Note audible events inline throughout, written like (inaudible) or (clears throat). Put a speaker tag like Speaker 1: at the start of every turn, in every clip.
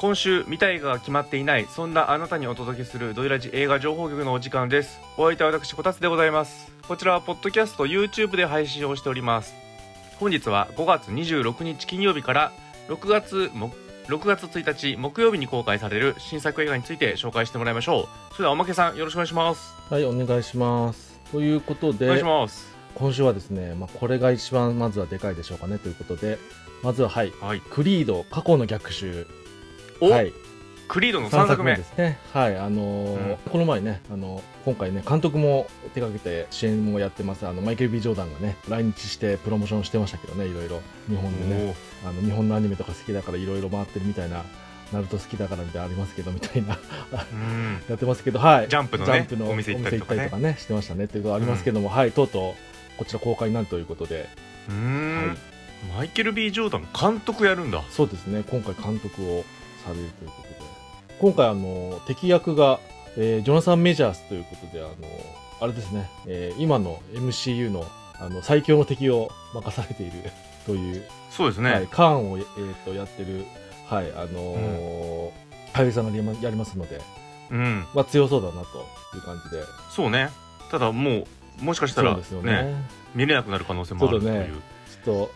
Speaker 1: 今週見たい映画が決まっていないそんなあなたにお届けするドイラジ映画情報局のお時間です。お相手は私こたつでございます。こちらはポッドキャスト YouTube で配信をしております。本日は5月26日金曜日から6月も6月1日木曜日に公開される新作映画について紹介してもらいましょう。それではおまけさんよろしくお願いします。
Speaker 2: はい、お願いします。ということ
Speaker 1: お願い
Speaker 2: で
Speaker 1: し、ます。
Speaker 2: 今週はですね、まあ、これが一番まずはでかいでしょうかねということで、まずは、はい、
Speaker 1: はい。
Speaker 2: クリード過去の逆襲。
Speaker 1: お、
Speaker 2: はい、
Speaker 1: クリードの
Speaker 2: 3
Speaker 1: 3作目。
Speaker 2: ですね。はい、あのー
Speaker 1: うん。
Speaker 2: この前ね、あの今回ね、監督も手掛けて支援もやってます、あのマイケル・ B・ ジョーダンがね、来日してプロモーションしてましたけどね、いろいろ、日本でね、あの日本のアニメとか好きだからいろいろ回ってるみたいな、ナルト好きだからみたいなのありますけどみたいな。
Speaker 1: うん。(laughs)
Speaker 2: やってますけど、はい。
Speaker 1: ジャンプのね
Speaker 2: ジャンプの
Speaker 1: お店行ったりとかね。
Speaker 2: お店してましたね。っていうことありますけども、はい、とうとうこちら公開になるということで、はい。
Speaker 1: マイケル・ B・ ジョーダン監督やるんだ。
Speaker 2: そうですね、今回監督をされるということで、今回あの敵役が、えージョナサン・メジャースということで、あのあれですね、えー今の MCU のあの最強の敵を任されている (laughs) という、
Speaker 1: そうですね、
Speaker 2: はい、カーンを、えー、とやってる、はい、あのー俳優さんがやりますので、
Speaker 1: うん。
Speaker 2: まあ、強そうだなという感じで、
Speaker 1: そうね。ただもうもしかしたら
Speaker 2: そうですよね。
Speaker 1: ね見れなくなる可能性もあるという、
Speaker 2: ちょっ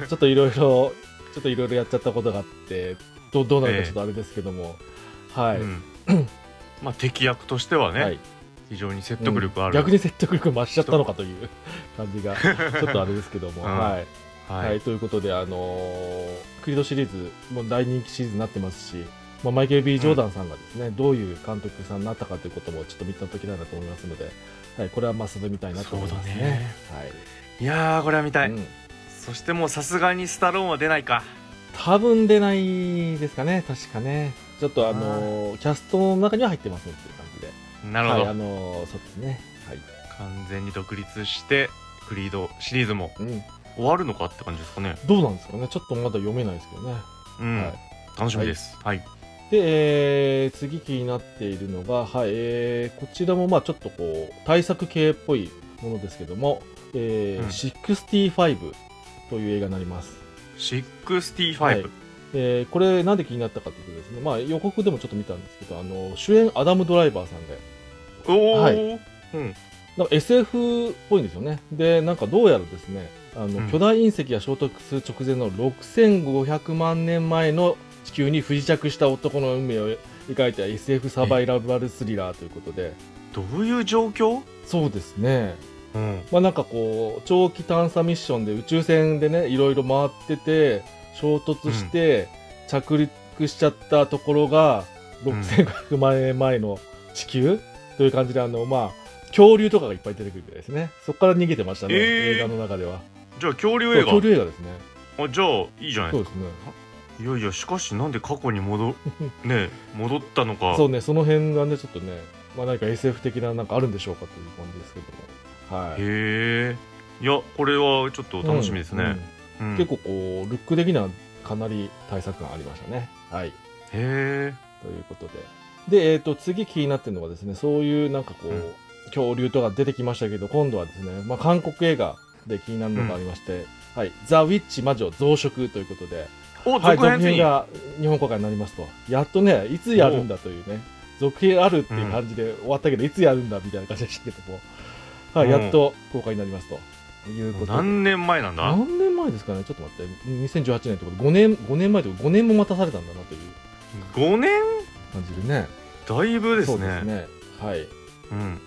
Speaker 2: と、ちょっといろいろ、ちょっといろいろやっちゃったことがあって、どうどうなるかちょっとあれですけども、はい、
Speaker 1: うん。(coughs) まあ敵役としてはね、
Speaker 2: はい、
Speaker 1: 非常に説得力ある、
Speaker 2: 逆に説得力増しちゃったのかという (laughs) 感じが、ちょっとあれですけども、(laughs)
Speaker 1: うん。
Speaker 2: はい、
Speaker 1: は
Speaker 2: はい。い、ということで、あのークリードシリーズ、もう大人気シリーズになってますし、まあ、マイケル・ B・ ジョーダンさんがですね、どういう監督さんになったかということもちょっと見たいなと思いますので、はい、これはまあ、それみたいなと思いますね。
Speaker 1: そうだね。い。やーこれは見た
Speaker 2: はい。
Speaker 1: い、
Speaker 2: うん。
Speaker 1: そしてもうさすがにスタローンは出ないか
Speaker 2: 多分出ないですかね、確かね。ちょっとあのーキャストの中には入ってませんっていう感じで。
Speaker 1: なるほど、
Speaker 2: はい、あのーそうですね。はい。
Speaker 1: 完全に独立してクリードシリーズも
Speaker 2: うん。
Speaker 1: 終わるのかって感じですかね
Speaker 2: どうなんですかね。ちょっとまだ読めないですけどね。
Speaker 1: うん、
Speaker 2: はい
Speaker 1: 楽しみですはい、
Speaker 2: で、えー次気になっているのが、はい、えーこちらもまあちょっとこう、対策系っぽいものですけども、えー
Speaker 1: うん
Speaker 2: 65という映画になります。
Speaker 1: 65、
Speaker 2: はい。えーこれなんで気になったかというとですね、まあ予告でもちょっと見たんですけど、あの、主演アダム・ドライバーさんで、
Speaker 1: おお、
Speaker 2: はい。
Speaker 1: うん。
Speaker 2: なんか SF っぽいんですよね。で、なんかどうやらですね、あの、
Speaker 1: うん。
Speaker 2: 巨大隕石が衝突する直前の6500万年前の地球に不時着した男の運命を描いた SF サバイバルスリラーということで、
Speaker 1: どういう状況？
Speaker 2: そうですね。
Speaker 1: うん
Speaker 2: まあなんかこう、長期探査ミッションで宇宙船でね、いろいろ回ってて、衝突して着陸しちゃったところが、
Speaker 1: うん
Speaker 2: 6500万年前の地球？という感じで、あの、まあ、恐竜とかがいっぱい出てくるみたいですね。そこから逃げてましたね、
Speaker 1: えー
Speaker 2: 映画の中では。
Speaker 1: じゃあ恐竜映画？
Speaker 2: 恐竜映画ですね。
Speaker 1: あじゃあいいじゃないで
Speaker 2: そうですすね。
Speaker 1: かいやいやしかしなんで過去に戻 (laughs) ね戻ったのか
Speaker 2: そうね、その辺がね、ちょっとね、まあ何か SF 的ななんかあるんでしょうかという感じですけども。はい。
Speaker 1: へえいやこれはちょっと楽しみですね、
Speaker 2: うん
Speaker 1: うん。
Speaker 2: 結構こう、ルック的にはかなり対策がありましたね。はい。
Speaker 1: へえ
Speaker 2: ということで。で、えっ、と、次気になってるのがですね、そういうなんかこう、
Speaker 1: うん。
Speaker 2: 恐竜とか出てきましたけど、今度はですね、まあ、韓国映画で気になるのがありまして、はい、ザ・ウィッチ魔女増殖ということで、
Speaker 1: お
Speaker 2: はい、続
Speaker 1: 続編
Speaker 2: が日本公開になりますと。やっとね、いつやるんだというね、続編あるっていう感じで終わったけど、いつやるんだみたいな感じでしたけども、はい、
Speaker 1: うん
Speaker 2: やっと公開になりますということで。
Speaker 1: 何年前なんだ？
Speaker 2: 何年前ですかね？ちょっと待って。2018年とか5年、5年前とか5年も待たされたんだなという
Speaker 1: 5年？
Speaker 2: 感じでね。
Speaker 1: だいぶです
Speaker 2: そう
Speaker 1: ね
Speaker 2: ですね。はい。
Speaker 1: うん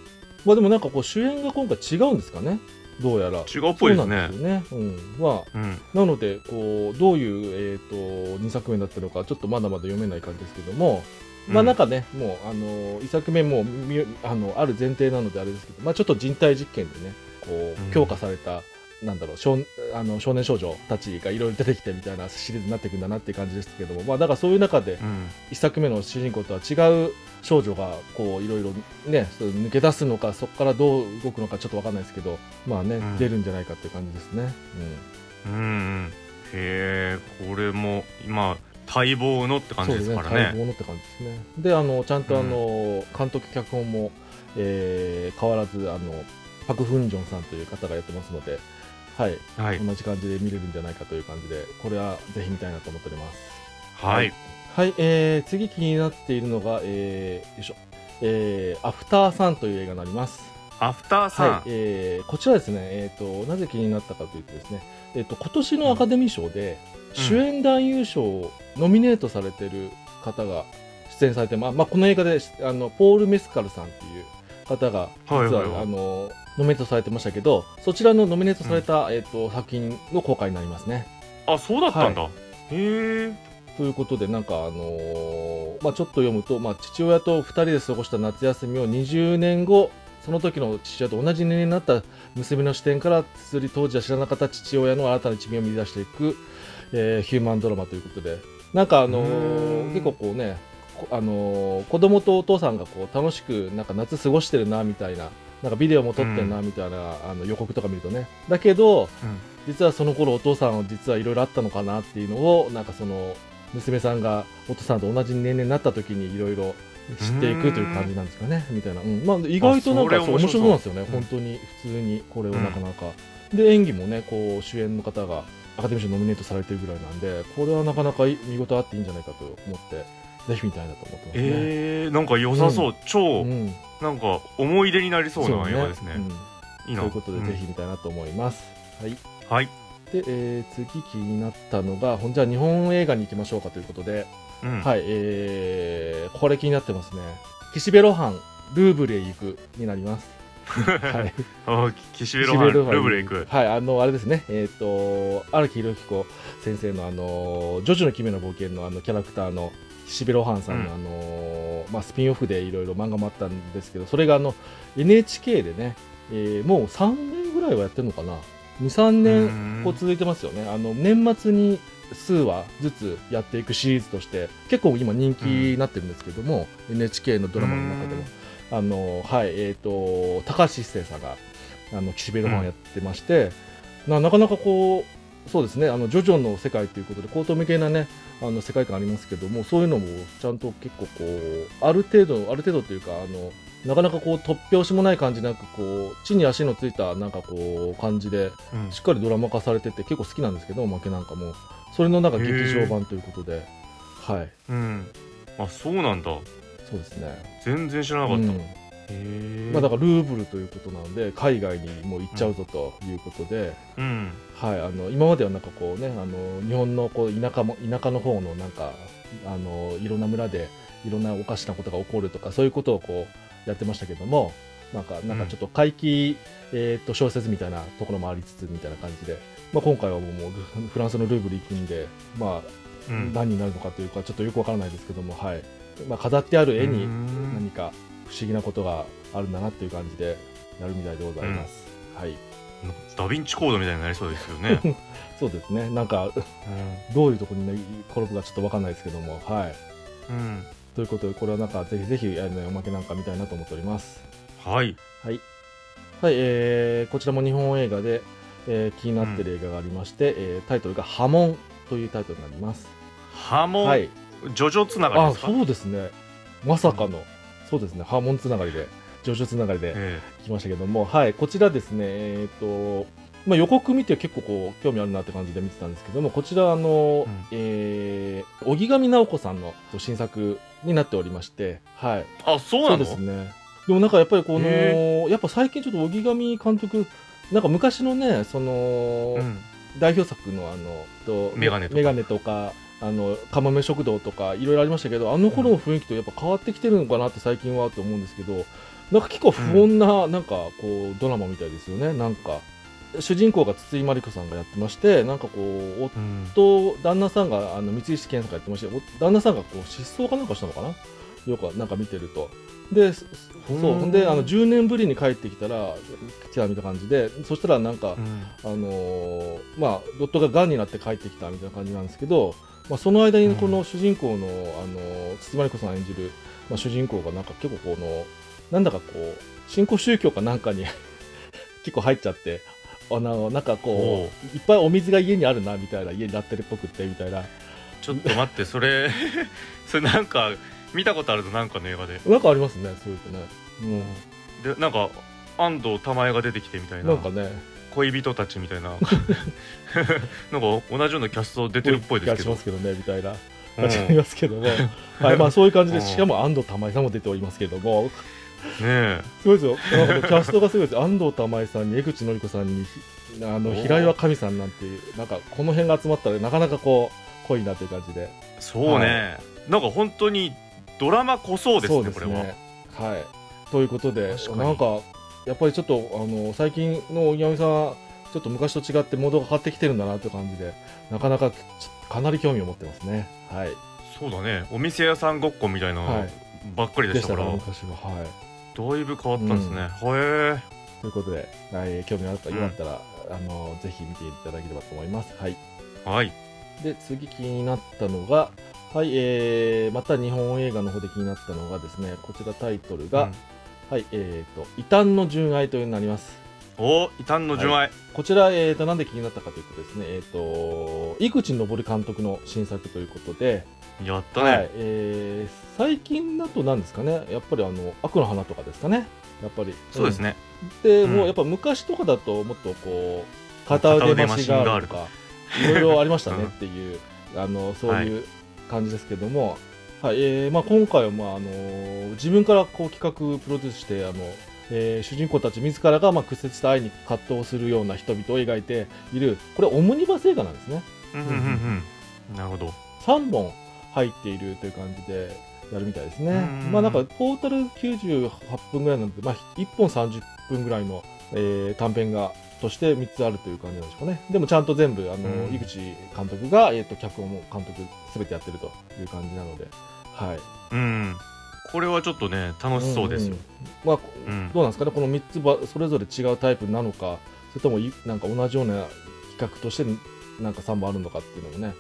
Speaker 2: まあでもなんかこう主演が今回違うんですかね？どうやら。
Speaker 1: 違うっぽいです
Speaker 2: そうな
Speaker 1: ね
Speaker 2: んですよね。うん。まあ、
Speaker 1: うん
Speaker 2: なので、こう、どういう、えっ、と、2作目だったのか、ちょっとまだまだ読めない感じですけども、まあなんかね、もう、あの、1作目もみあの、ある前提なのであれですけど、まあちょっと人体実験でね、こ
Speaker 1: うん。
Speaker 2: う、強化された、なんだろう少あの少年少女たちがいろいろ出てきてみたいなシリーズになっていくんだなっていう感じですけども、まあ、だからそういう中で
Speaker 1: うん。
Speaker 2: 一作目の主人公とは違う少女がこういろいろね抜け出すのかそこからどう動くのかちょっとわかんないですけどまあね、
Speaker 1: うん。
Speaker 2: 出るんじゃないかっていう感じですね。
Speaker 1: うん。うんへえこれも今待望のって
Speaker 2: うん、
Speaker 1: 感じですから
Speaker 2: ね。
Speaker 1: ね
Speaker 2: 待望のって感じですね。であのちゃんとあの、監督脚本も、えー変わらずあのパク・フンジョンさんという方がやってますので、はい、
Speaker 1: はい。
Speaker 2: 同じ感じで見れるんじゃないかという感じでこれはぜひ見たいなと思っております。
Speaker 1: はい、
Speaker 2: はい、えー、次気になっているのが、えー、よいしょ、えー、アフターサンという映画になります。
Speaker 1: アフターさん、
Speaker 2: はい、えー、こちらですね、えー、となぜ気になったかというとですね、えー、と今年のアカデミー賞で
Speaker 1: うん。
Speaker 2: 主演男優賞をノミネートされてる方が出演されて、まあまあ、この映画であのポール・メスカルさんっていう方が実は、
Speaker 1: はいはい。はい
Speaker 2: あのノミネートされてましたけどそちらのノミネートされた、えー、と作品の公開になりますね。
Speaker 1: あそうだったんだ、へえ
Speaker 2: ということで、なんか、あのーまあ、ちょっと読むと、まあ、父親と2人で過ごした夏休みを20年後、その時の父親と同じ年齢になった娘の視点から、つり当時は知らなかった父親の新たな一面を見出していく、えーヒューマンドラマということで、なんか、あのー結構こうね、こあのー子供とお父さんがこう楽しくなんか夏過ごしてるなみたいな、なんかビデオも撮ってるなみたいな、あの予告とか見るとね。だけど、実はその頃お父さんは実はいろいろあったのかなっていうのをなんかその娘さんがお父さんと同じ年齢になった時にいろいろ知っていくという感じなんですかねみたいな、うん。まあ、意外となんか
Speaker 1: 面白そう
Speaker 2: そう。面白そうなんですよね、
Speaker 1: うん。
Speaker 2: 本当に普通にこれをなかなか、で演技もねこう主演の方がアカデミー賞ノミネートされてるぐらいなんでこれはなかなか見事あっていいんじゃないかと思ってぜひ見たいなと思ってますね、
Speaker 1: えー、なんか良さそう、超、
Speaker 2: うん、
Speaker 1: なんか思い出になりそうな映画ですね。
Speaker 2: うん。
Speaker 1: いいな。
Speaker 2: ということで、
Speaker 1: ん。
Speaker 2: ぜひ見たいなと思います。はい。
Speaker 1: はい、
Speaker 2: で、えー次気になったのがほんじゃあ日本映画に行きましょうかということで、
Speaker 1: うん
Speaker 2: はい、えーこれ気になってますね。岸辺露伴、ルーブルへ行くになります。(laughs) はい。
Speaker 1: あ岸辺露伴ルーブレイク
Speaker 2: はい、あの、あれですね。えっ、と、荒木宏彦先生のあの、ジョジョの奇妙な冒険のあのキャラクターの岸辺露伴さんの、
Speaker 1: うん
Speaker 2: あの、まあ、スピンオフでいろいろ漫画もあったんですけど、それがあの、NHK でね、えーもう3年ぐらいはやってるのかな。2、3年こう続いてますよね。あの年末に数話ずつやっていくシリーズとして結構今人気になってるんですけども、NHK のドラマの中でも。あのはいえっ、と高橋一生さんがあの岸辺露伴やってまして、ななかなかこうそうですねあのジョジョの世界ということで高等無形なねあの世界観ありますけどもそういうのもちゃんと結構こうある程度ある程度というかあのなかなかこう突拍子もない感じなくこう地に足のついたなんかこう感じで
Speaker 1: うん。
Speaker 2: しっかりドラマ化されてて結構好きなんですけどおまけなんかもそれのなんか劇場版ということで。はい。
Speaker 1: うん。あそうなんだ。
Speaker 2: そうですね。
Speaker 1: 全然知らなかった、
Speaker 2: うん。まあ、だからルーブルということなので海外にもう行っちゃうぞということで、
Speaker 1: うん。
Speaker 2: はい、あの今まではなんかこうねあの日本のこう田舎も田舎の方のなんかあのいろんな村でいろんなおかしなことが起こるとかそういうことをこうやってましたけどもなんかなんかちょっと怪奇、えー、と小説みたいなところもありつつみたいな感じで、まあ、今回はもうフランスのルーブル行くんで、まあ、
Speaker 1: うん。
Speaker 2: 何になるのかというかちょっとよくわからないですけども、はい。まあ、飾ってある絵に
Speaker 1: うん。
Speaker 2: 何か不思議なことがあるんだなっていう感じでやるみたいでございます。はい、
Speaker 1: ダヴィンチコードみたいになりそうですよね、(laughs)
Speaker 2: そうですね。なんかどういうところに、ね、転ぶかちょっとわかんないですけども、はい。
Speaker 1: うん、
Speaker 2: ということで、これはなんかぜひぜひ、あのおまけなんか見たいなと思っております。
Speaker 1: はい
Speaker 2: はい。はい、えーこちらも日本映画で、えー気になってる映画がありまして、えータイトルが波紋というタイトルになります。
Speaker 1: 波紋、
Speaker 2: はい。
Speaker 1: ジョジョつながり
Speaker 2: あ、
Speaker 1: ですか？
Speaker 2: そうですね。まさかの、そうですね、波紋つながりで、上昇つながりで
Speaker 1: え
Speaker 2: 来ましたけども、はい、こちらですね、えっ、と、まあ、予告見て結構こう興味あるなって感じで見てたんですけども、こちらあの、
Speaker 1: うん
Speaker 2: えー、荻上直子さんの新作になっておりまして、はい、
Speaker 1: えあそうなの
Speaker 2: そうですね。でもなんかやっぱりこの、
Speaker 1: へ
Speaker 2: やっぱ最近ちょっと荻上監督、なんか昔のね、その、
Speaker 1: うん
Speaker 2: 代表作のあの、と
Speaker 1: メガネとか
Speaker 2: メガネとか、あの、かまめ食堂とか、いろいろありましたけど、あの頃の雰囲気とやっぱ変わってきてるのかなって最近はと思うんですけど、なんか結構不穏な、なんかこう、ドラマみたいですよね。なんか、主人公が筒井真理子さんがやってまして、なんかこう、
Speaker 1: うん。
Speaker 2: 夫、旦那さんが、あの、三石健さんがやってまして、お旦那さんがこう、失踪かなんかしたのかな？よくなんか見てると。で、そそう、で、あの、10年ぶりに帰ってきたら、来たみたいな感じで、そしたらなんか、
Speaker 1: うん。
Speaker 2: あのーまあ、夫が癌になって帰ってきたみたいな感じなんですけど、まあ、その間にこの主人公の、あのー筒井真理子さん演じる、まあ、主人公がなんか結構このなんだかこう新興宗教かなんかに (laughs) 結構入っちゃってあのなんかこういっぱいお水が家にあるなみたいな家になってるっぽくってみたいな。
Speaker 1: ちょっと待ってそれ (laughs) それなんか見たことあるの？なんかの映画で。
Speaker 2: なんかありますねそういうのね、
Speaker 1: でなんか安藤玉恵が出てきてみたい
Speaker 2: うん、
Speaker 1: な。
Speaker 2: なんかね。
Speaker 1: 恋人たちみたいな。(laughs) なんか同じようなキャスト出てるっぽいですけど。
Speaker 2: しますけどねみたいな。始まりますけども、はいまあ、そういう感じで、
Speaker 1: うん。
Speaker 2: しかも安藤玉井さんも出ておりますけれども、
Speaker 1: ねえ。
Speaker 2: すごいですよ、なんかねキャストがすごいです。安藤玉井さんに江口のり子さんにひあの平岩神さんなんていう、なんかこの辺が集まったら、なかなかこう濃いなという感じで、
Speaker 1: そうね、なんか本当にドラマこそですねこれは。
Speaker 2: はい。ということでなんか、やっぱりちょっと、あの最近の荻上さんは、ちょっと昔と違ってモードが変わってきてるんだなという感じで、なかなかちかなり興味を持ってますね。はい。
Speaker 1: そうだね。お店屋さんごっこみたいなばっかりでし
Speaker 2: たたからら、昔は。はい。
Speaker 1: だいぶ変わったんですね、へえ
Speaker 2: ということで、はい、興味があったよかったら、あのぜひ見ていただければと思います。はい。
Speaker 1: はい
Speaker 2: で、次気になったのが、はい、えー、また日本映画の方で気になったのがですね、こちらタイトルが、
Speaker 1: うん
Speaker 2: はい、えっ、と、異端の純愛というのになります。
Speaker 1: お異端の純愛、
Speaker 2: こちら、えー、となんで気になったかというとですね、えー、と井口昇監督の新作ということで、
Speaker 1: やったね、
Speaker 2: はい。えー最近だとなんですかね、やっぱりあの悪の花とかですかね、やっぱり。
Speaker 1: そうですね、
Speaker 2: うん。で、
Speaker 1: うん。
Speaker 2: もうやっぱ昔とかだと、もっとこう、片腕マシンガールとか、いろいろありましたね
Speaker 1: うん。
Speaker 2: っていう、あのそういう感じですけども、はい。えーまあ、今回は、まああの自分からこう企画、プロデュースして、あのえー主人公たち自らが、まあ、屈折した愛に葛藤するような人々を描いている、これ、オムニバス映画なんですね。
Speaker 1: うんうんうんうんなるほど
Speaker 2: 3本入っているという感じでやるみたいですね。
Speaker 1: うん
Speaker 2: まあなんかトータル98分ぐらいなんで、まあ、1本30分ぐらいの、えー短編がとして3つあるという感じなんでしょうかね。でもちゃんと全部、あの、
Speaker 1: うん
Speaker 2: 井口監督が、えっ、と、脚本も監督すべてやってるという感じなので、はい。
Speaker 1: うんこれはちょっとね楽しそうですよ。
Speaker 2: んん、まあ、
Speaker 1: うん。
Speaker 2: どうなんですかね、この3つばそれぞれ違うタイプなのか、それともいなんか同じような企画としてなんか3本あるのかっていうのもね、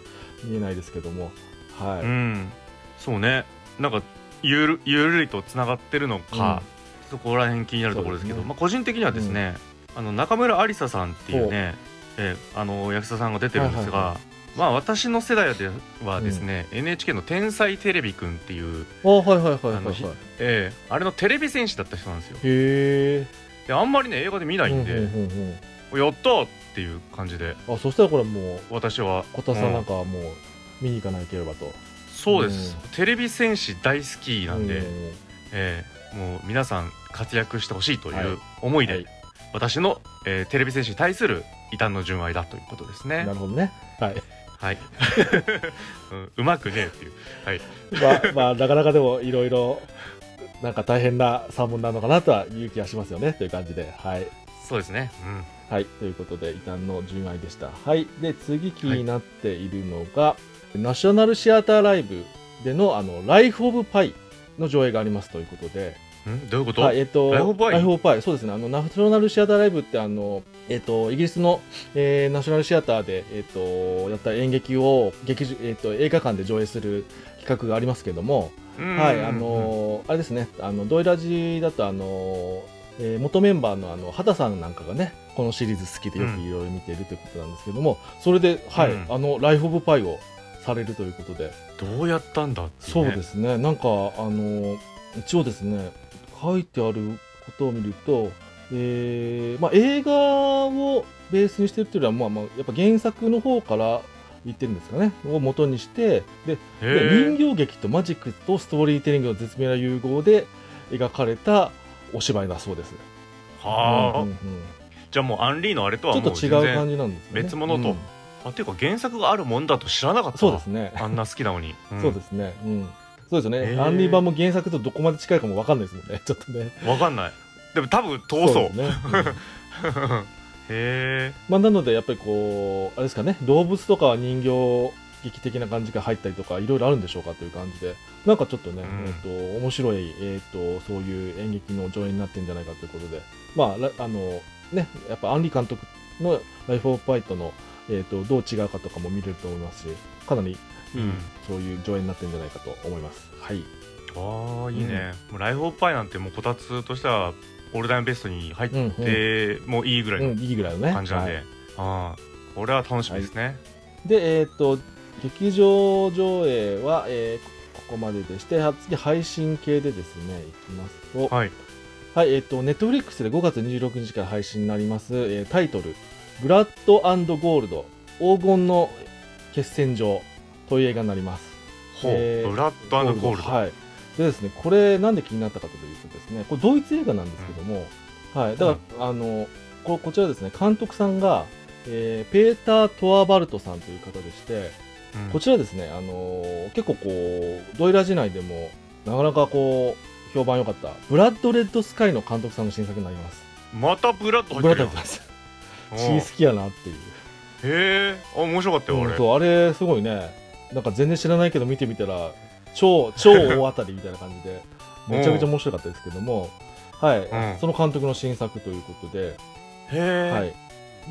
Speaker 2: 見えないですけども、はい。
Speaker 1: うん。そうね。なんかゆるゆるりとつながってるのか、そこら辺気になるところですけど
Speaker 2: ね。
Speaker 1: まあ、個人的にはですね、あの中村ありささんっていうね、えーあの役者さんが出てるんですが、
Speaker 2: はいはいは
Speaker 1: まあ私の世代ではですね、NHK の「天才テレビくん」っていう、
Speaker 2: あはいはいはいはいはい。
Speaker 1: えーあれのテレビ戦士だった人なんですよ。
Speaker 2: へえ。
Speaker 1: であんまりね映画で見ないんで、
Speaker 2: うんうんうん
Speaker 1: やったーっていう感じで。
Speaker 2: うんあそしたらこれもう
Speaker 1: 私は
Speaker 2: 小田さんなん
Speaker 1: う
Speaker 2: かはもう見に行かなければと。
Speaker 1: そうです、
Speaker 2: うん。
Speaker 1: テレビ戦士大好きなんで、
Speaker 2: う
Speaker 1: えーもう皆さん活躍してほしいとい
Speaker 2: はい。う
Speaker 1: 思いで、
Speaker 2: はい。
Speaker 1: 私の、えーテレビ戦士に対する異端の純愛だということですね。
Speaker 2: なるほどね。はい
Speaker 1: はい、(laughs) うん、うまくねえっていう。はい。
Speaker 2: まあまあなかなかでもいろいろなんか大変な3本なのかなとはいう気がしますよねという感じで。はい。
Speaker 1: そうですね。
Speaker 2: はい、ということで、異端の純愛でした。はい、で、次気になっているのが、ナショナルシアターライブでの、あの、ライフ・オブ・パイの上映がありますということで、
Speaker 1: うんん？どういうこと、
Speaker 2: はい、えっと、
Speaker 1: ライフパイ
Speaker 2: ライフオブパイそうですね、あの、ナショナルシアターライブって、あの、えっと、イギリスの、えーナショナルシアターで、えっと、やった演劇を、劇場、えっと、映画館で上映する企画がありますけども、
Speaker 1: うん。
Speaker 2: はい、あのーあれですね、あのドイラジだと、あのーえー元メンバーのあの畑さんなんかがね、このシリーズ好きでよく
Speaker 1: うん
Speaker 2: いろいろ見ているということなんですけども、それで、はい、
Speaker 1: うん。
Speaker 2: あのライフ・オブ・パイをされるということで、
Speaker 1: どうやったんだってい
Speaker 2: そう
Speaker 1: ね
Speaker 2: ですね、なんか、あのー一応ですね、書いてあることを見ると、えーまあ、映画をベースにしてるっていうよりは、まあまあ、やっぱ原作の方から言ってるんですかね、を元にして、で、人形劇とマジックとストーリーテリングの絶妙な融合で描かれたお芝居だそうです。
Speaker 1: はあ、
Speaker 2: うんうんうん
Speaker 1: じゃあもうアンリーのあれとは
Speaker 2: ちょっと違う感
Speaker 1: 然
Speaker 2: じなんですね。
Speaker 1: 別物と
Speaker 2: うん
Speaker 1: あっていうか原作があるもんだと知らなかった
Speaker 2: そうですね。
Speaker 1: あんな好きなのに、ん
Speaker 2: そうですね。うん。そうですよね。
Speaker 1: へー
Speaker 2: アンリー版も原作とどこまで近いかもわかんないですもんね。(laughs) ちょっとね。
Speaker 1: わかんないでも多分遠そう
Speaker 2: ですね。うん
Speaker 1: へえ
Speaker 2: まあなのでやっぱりこうあれですかね。動物とかは人形劇的な感じが入ったりとかいろいろあるんでしょうかという感じで、なんかちょっとね、
Speaker 1: うん
Speaker 2: えっ、と面白いえっ、とそういう演劇の上演になってるんじゃないかということで、まあらあのねやっぱアンリ監督のライフオブファイトのえっ、とどう違うかとかも見れると思いますし、かなり
Speaker 1: うん。
Speaker 2: そういう上演になってるんじゃないかと思います。はい。
Speaker 1: ああいいね、もうライフオブパイなんてもうこたつとしてはオールダインベストに入っ
Speaker 2: うんうん。
Speaker 1: てもういいぐらいの
Speaker 2: うん、いいぐらいのね。
Speaker 1: 感じなんで、
Speaker 2: はい。
Speaker 1: ああこれは楽しみですね、
Speaker 2: で、えっ、と、劇場上映は、えーここまででして、は次配信系でですね、いきますと、
Speaker 1: はい。
Speaker 2: はい、えっ、と、ネットフリックスで5月26日から配信になります、えータイトル、ブラッドゴールド、黄金の決戦場という映画になります。
Speaker 1: ほう、
Speaker 2: えー
Speaker 1: ブラッドコールド、
Speaker 2: はい。でですねこれなんで気になったかというとですねこれドイツ映画なんですけども、はい。だから、あのここちらですね監督さんが、えーペーター・トアバルトさんという方でして、
Speaker 1: うん。
Speaker 2: こちらですね、あのー結構こうドイラジ内でもなかなかこう評判良かったブラッド・レッド・スカイの監督さんの新作になります。
Speaker 1: またブラッド
Speaker 2: ブ
Speaker 1: 入ってるよ
Speaker 2: ラッド入ってます。血好きやなっていう。
Speaker 1: へえ面白かったよ、俺
Speaker 2: うんそうあれすごいねなんか全然知らないけど見てみたら超超大当たりみたいな感じで (laughs) めちゃめちゃ面白かったですけども、はい、
Speaker 1: うん。
Speaker 2: その監督の新作ということで、はい、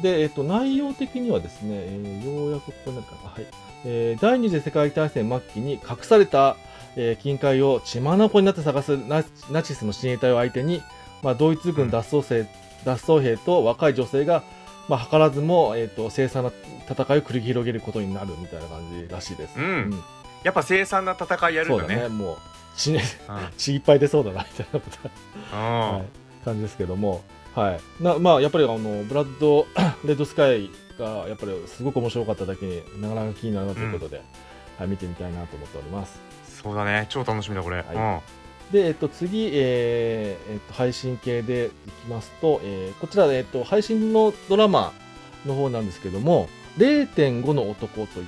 Speaker 2: で、えっと、内容的にはですね、えーようやくここになるかな、はい。えー第二次世界大戦末期に隠された、えー金塊を血眼になって探すナナチスの親衛隊を相手に、まあ、ドイツ軍脱走生、脱走兵と若い女性が、まあ、図らずも、えー、と凄惨な戦いを繰り広げることになるみたいな感じらしいです。
Speaker 1: うん。やっぱ凄惨な戦いやる
Speaker 2: そうだ
Speaker 1: んだね。
Speaker 2: ねもう血,、ね、
Speaker 1: うん。
Speaker 2: 血いっぱい出そうだなみたいなこと。
Speaker 1: うん。
Speaker 2: はい、感じですけども、はい。なまあ、やっぱりあのブラッド・ (clears throat) レッドスカイがやっぱりすごく面白かっただけになかなか気になるなということで、はい、見てみたいなと思っております。
Speaker 1: そうだね。超楽しみだこれ、
Speaker 2: はで、えっと、次、えーえっと、配信系でいきますと、えーこちら、えっと、配信のドラマの方なんですけども、0.5の男という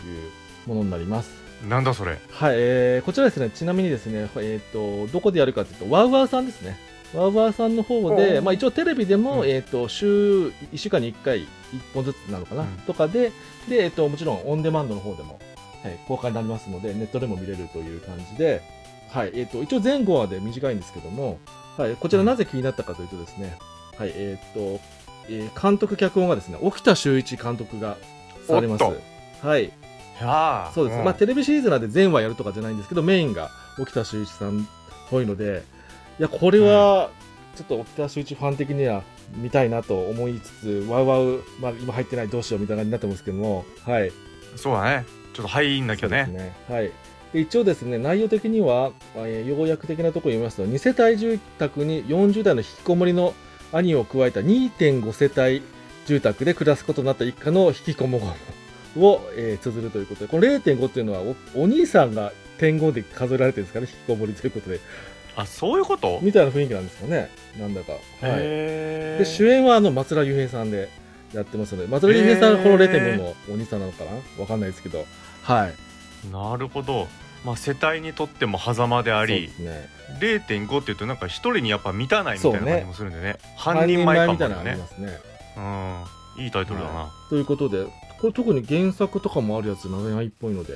Speaker 2: ものになります。
Speaker 1: うん、なんだそれ
Speaker 2: はい、えーこちらですね、ちなみにですね、えっ、と、どこでやるかというと、ワウワウさんですね。ワウワウさんの方
Speaker 1: ほ
Speaker 2: で、
Speaker 1: う
Speaker 2: まあ一応テレビでも、
Speaker 1: うん
Speaker 2: えっ、と、週、1週間に1回、1本ずつなのかな、
Speaker 1: うん
Speaker 2: とかで、で、えっ、と、もちろんオンデマンドの方でも、はい、公開になりますので、ネットでも見れるという感じで、はい、えっ、と、一応前後はで短いんですけども、はい、こちらなぜ気になったかというとですね、はい、えっ、と、えー監督脚本がですね、沖田修一監督がされます。はい、そうです、
Speaker 1: ん。
Speaker 2: まあテレビシリーズなんで全話やるとかじゃないんですけどメインが沖田修一さんっぽいのでいやこれはちょっと沖田修一ファン的には見たいなと思いつつワウワウ、まあ、今入ってないどうしようみたいな感じになってますけどもはい。
Speaker 1: そうだねちょっと入んなきゃね。
Speaker 2: ね。はい。で一応ですね内容的には、えー要約的なところを言いますと2世帯住宅に40代の引きこもりの兄を加えた2.5世帯住宅で暮らすことになった一家の引きこもりを、えー綴るということでこの0.5っていうのはおお兄さんが点5で数えられてるんですかね？引きこもりということで。
Speaker 1: あそういうこと？
Speaker 2: みたいな雰囲気なんですかね。なんだか、はい、
Speaker 1: へ
Speaker 2: で主演はあの松浦雄平さんでやってますので松浦雄平さんがこの0.5のお兄さんなのかな？わかんないですけどはい。
Speaker 1: なるほど。まあ世帯にとっても狭間であり
Speaker 2: すね。
Speaker 1: 0.5っていうとなんか一人にやっぱ満たないみたいな感じもするんでね。半人前感もね。
Speaker 2: ね。
Speaker 1: うん。いいタイトルだな、
Speaker 2: ということでこれ特に原作とかもあるやつ長いっぽいので、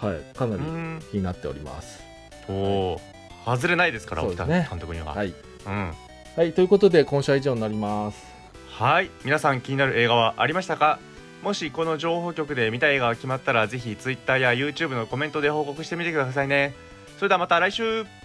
Speaker 2: はい、かなり
Speaker 1: うん
Speaker 2: 気になっております。
Speaker 1: おお外れないですから沖田
Speaker 2: ね
Speaker 1: 監督には、
Speaker 2: はい、
Speaker 1: うん。
Speaker 2: はい、ということで今週は以上になります。
Speaker 1: はい。皆さん気になる映画はありましたか？もしこの情報局で見た映画が決まったらぜひ Twitter や YouTube のコメントで報告してみてくださいね。それではまた来週。